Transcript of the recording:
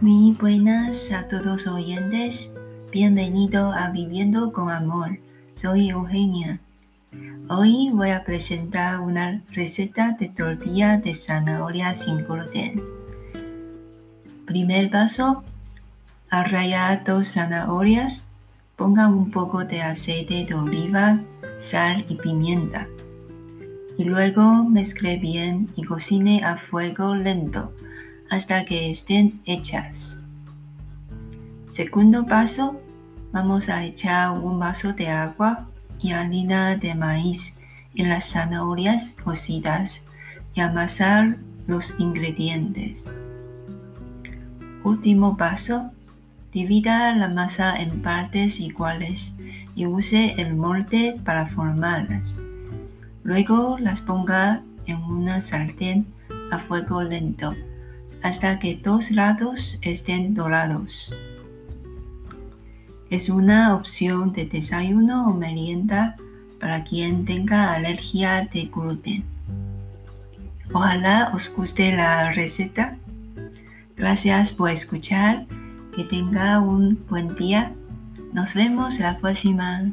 buenas a todos oyentes. Bienvenido a Viviendo con Amor. Soy Eugenia. Hoy voy a presentar una receta de tortilla de zanahoria sin gluten. Primer paso, al rallar dos zanahorias, ponga un poco de aceite de oliva, sal y pimienta. Y luego mezcle bien y cocine a fuego lento hasta que estén hechas. Segundo paso, vamos a echar un vaso de agua y harina de maíz en las zanahorias cocidas y amasar los ingredientes. Último paso, divida la masa en partes iguales y use el molde para formarlas. Luego las ponga en una sartén a fuego lento hasta que dos lados estén dorados. Es una opción de desayuno o merienda para quien tenga alergia de gluten. Ojalá os guste la receta. Gracias por escuchar. Que tenga un buen día. Nos vemos la próxima.